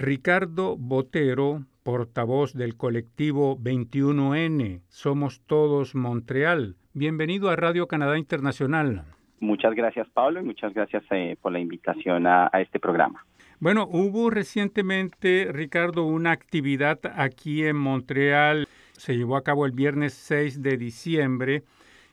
Ricardo Botero, portavoz del colectivo 21N, Somos Todos Montreal. Bienvenido a Radio Canadá Internacional. Muchas gracias, Pablo, y muchas gracias eh, por la invitación a, a este programa. Bueno, hubo recientemente, Ricardo, una actividad aquí en Montreal. Se llevó a cabo el viernes 6 de diciembre.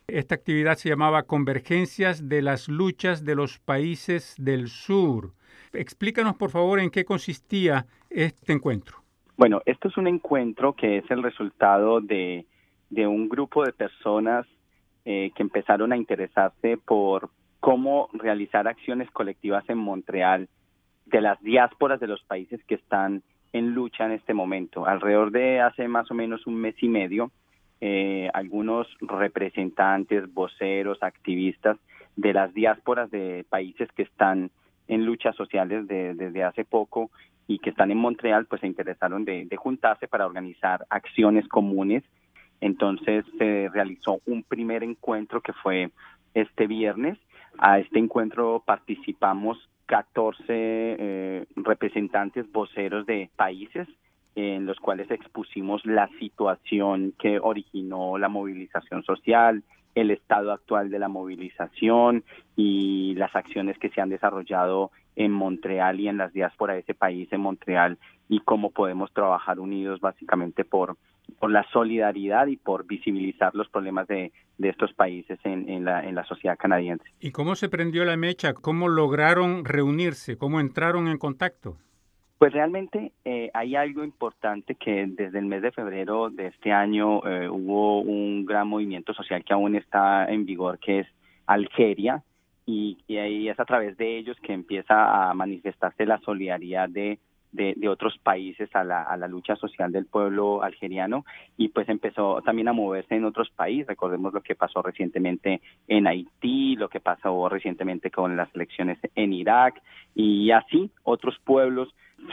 Esta actividad se llamaba Convergencias de las luchas de los países del sur. Explícanos, por favor, en qué consistía este encuentro. Bueno, esto es un encuentro que es el resultado de, un grupo de personas eh, que empezaron a interesarse por cómo realizar acciones colectivas en Montreal de las diásporas de los países que están en lucha en este momento. Alrededor de hace más o menos un mes y medio, eh, algunos representantes, voceros, activistas de las diásporas de países que están en luchas sociales desde hace poco y que están en Montreal, pues se interesaron de, juntarse para organizar acciones comunes. Entonces se realizó un primer encuentro que fue este viernes. A este encuentro participamos 14 eh, representantes voceros de países en los cuales expusimos la situación que originó la movilización social, el estado actual de la movilización y las acciones que se han desarrollado en Montreal y en las diásporas de ese país en Montreal y cómo podemos trabajar unidos básicamente por, por la solidaridad y por visibilizar los problemas de, de estos países en, en, la, en la sociedad canadiense. ¿Y cómo se prendió la mecha? ¿Cómo lograron reunirse? ¿Cómo entraron en contacto? Pues realmente eh, hay algo importante que desde el mes de febrero de este año eh, hubo un gran movimiento social que aún está en vigor, que es Algeria, y, y ahí es a través de ellos que empieza a manifestarse la solidaridad de, de, otros países a la, a la lucha social del pueblo algeriano y pues empezó también a moverse en otros países. Recordemos lo que pasó recientemente en Haití, lo que pasó recientemente con las elecciones en Irak y así otros pueblos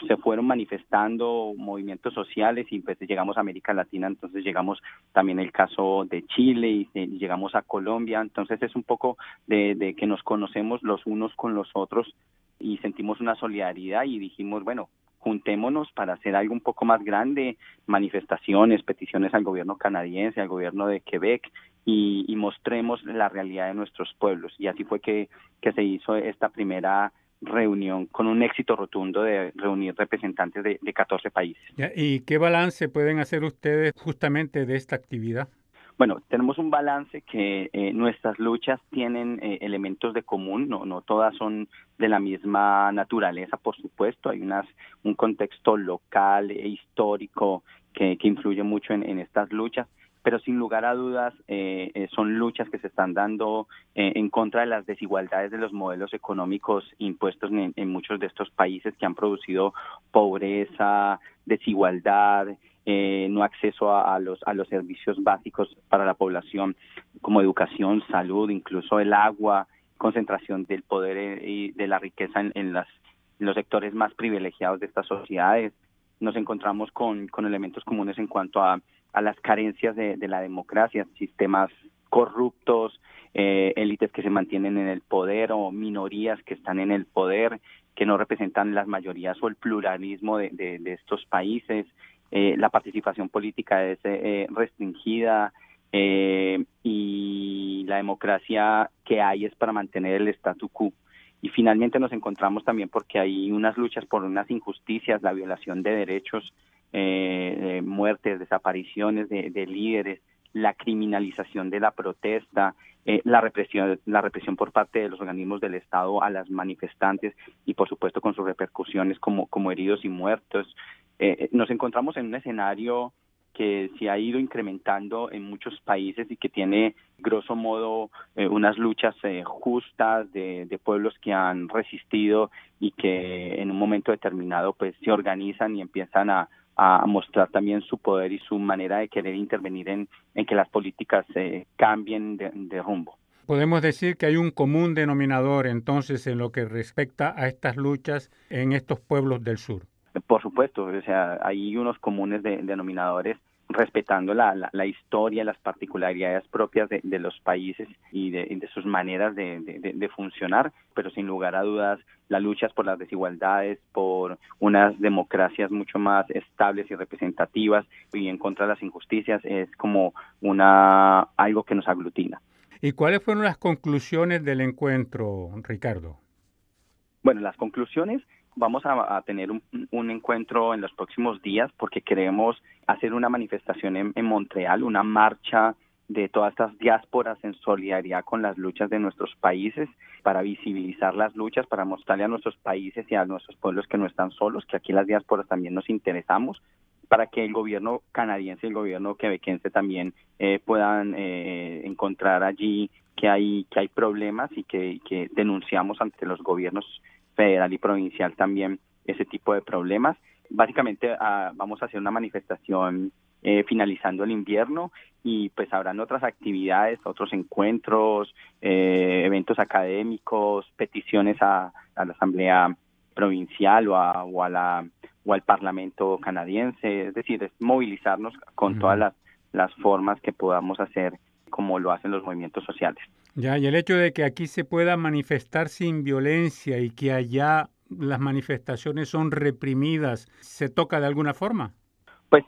se fueron manifestando movimientos sociales y pues llegamos a América Latina, entonces llegamos también el caso de Chile y, y llegamos a Colombia, entonces es un poco de, de que nos conocemos los unos con los otros y sentimos una solidaridad y dijimos, bueno, juntémonos para hacer algo un poco más grande, manifestaciones, peticiones al gobierno canadiense, al gobierno de Quebec y, y mostremos la realidad de nuestros pueblos. Y así fue que, que se hizo esta primera reunión con un éxito rotundo de reunir representantes de, de 14 países. ¿Y qué balance pueden hacer ustedes justamente de esta actividad? Bueno, tenemos un balance que eh, nuestras luchas tienen eh, elementos de común, no, no todas son de la misma naturaleza, por supuesto, hay unas, un contexto local e histórico que, influye mucho en, estas luchas, pero sin lugar a dudas eh, eh, son luchas que se están dando eh, en contra de las desigualdades de los modelos económicos impuestos en, muchos de estos países que han producido pobreza, desigualdad, eh, no acceso a, los a los servicios básicos para la población como educación, salud, incluso el agua, concentración del poder y de la riqueza en los sectores más privilegiados de estas sociedades. Nos encontramos con, con elementos comunes en cuanto a, a las carencias de, de la democracia, sistemas corruptos, eh, élites que se mantienen en el poder o minorías que están en el poder, que no representan las mayorías o el pluralismo de, de, de estos países, eh, la participación política es eh, restringida eh, y la democracia que hay es para mantener el statu quo. Y finalmente nos encontramos también porque hay unas luchas por unas injusticias, la violación de derechos, eh, muertes, desapariciones de, de líderes, la criminalización de la protesta, eh, la represión, la represión por parte de los organismos del Estado a las manifestantes y por supuesto con sus repercusiones como, como heridos y muertos, eh, nos encontramos en un escenario que se ha ido incrementando en muchos países y que tiene, grosso modo, eh, unas luchas eh, justas de, de, pueblos que han resistido y que en un momento determinado pues se organizan y empiezan a, a mostrar también su poder y su manera de querer intervenir en, en que las políticas eh, cambien de, de rumbo. Podemos decir que hay un común denominador entonces en lo que respecta a estas luchas en estos pueblos del sur. Por supuesto, o sea, hay unos comunes de, denominadores respetando la, la, historia, las particularidades propias de, los países y de, sus maneras de, funcionar, pero sin lugar a dudas la lucha por las desigualdades, por unas democracias mucho más estables y representativas y en contra de las injusticias es como una algo que nos aglutina. ¿Y cuáles fueron las conclusiones del encuentro, Ricardo? Bueno, las conclusiones vamos a, tener un, encuentro en los próximos días porque queremos hacer una manifestación en, Montreal, una marcha de todas estas diásporas en solidaridad con las luchas de nuestros países, para visibilizar las luchas, para mostrarle a nuestros países y a nuestros pueblos que no están solos, que aquí las diásporas también nos interesamos, para que el gobierno canadiense y el gobierno quebequense también eh, puedan eh, encontrar allí que hay que problemas y que denunciamos ante los gobiernos federal y provincial también ese tipo de problemas. Básicamente ah, vamos a hacer una manifestación eh, finalizando el invierno y pues habrán otras actividades, otros encuentros, eh, eventos académicos, peticiones a, la Asamblea Provincial o, a, o, a la, o al Parlamento canadiense, es decir, es movilizarnos con todas las, las formas que podamos hacer como lo hacen los movimientos sociales. Ya, y el hecho de que aquí se pueda manifestar sin violencia y que allá las manifestaciones son reprimidas, ¿se toca de alguna forma? Pues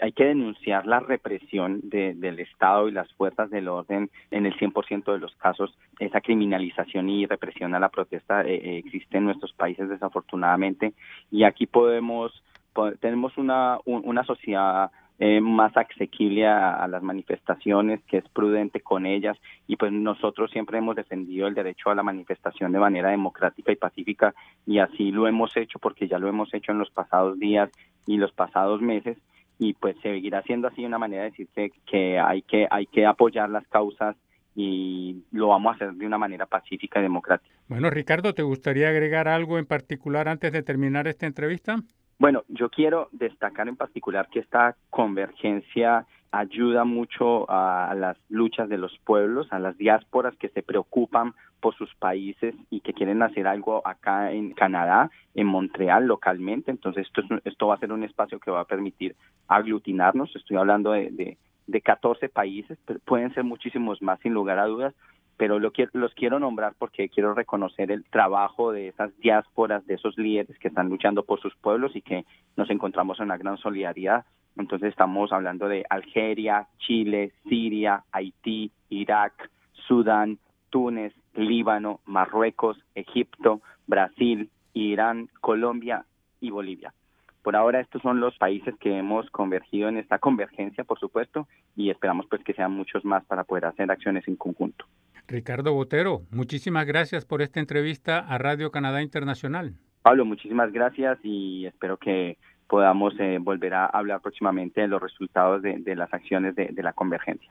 hay que denunciar la represión del Estado y las fuerzas del orden en el 100% de los casos. Esa criminalización y represión a la protesta eh, eh, existe en nuestros países desafortunadamente y aquí podemos, tenemos una, una sociedad eh, más asequible a, las manifestaciones, que es prudente con ellas y pues nosotros siempre hemos defendido el derecho a la manifestación de manera democrática y pacífica y así lo hemos hecho porque ya lo hemos hecho en los pasados días y los pasados meses y pues seguirá siendo así una manera de decir que, que hay que hay que apoyar las causas y lo vamos a hacer de una manera pacífica y democrática. Bueno, Ricardo, ¿te gustaría agregar algo en particular antes de terminar esta entrevista? Bueno, yo quiero destacar en particular que esta convergencia ayuda mucho a las luchas de los pueblos, a las diásporas que se preocupan por sus países y que quieren hacer algo acá en Canadá, en Montreal localmente. Entonces esto, esto va a ser un espacio que va a permitir aglutinarnos. Estoy hablando de, de, de 14 países, pero pueden ser muchísimos más sin lugar a dudas, pero lo los quiero nombrar porque quiero reconocer el trabajo de esas diásporas, de esos líderes que están luchando por sus pueblos y que nos encontramos en una gran solidaridad. Entonces estamos hablando de Algeria, Chile, Siria, Haití, Irak, Sudán, Túnez, Líbano, Marruecos, Egipto, Brasil, Irán, Colombia y Bolivia. Por ahora estos son los países que hemos convergido en esta convergencia, por supuesto, y esperamos pues que sean muchos más para poder hacer acciones en conjunto. Ricardo Botero, muchísimas gracias por esta entrevista a Radio Canadá Internacional. Pablo, muchísimas gracias y espero que podamos eh, volver a hablar próximamente de los resultados de, las acciones de la convergencia.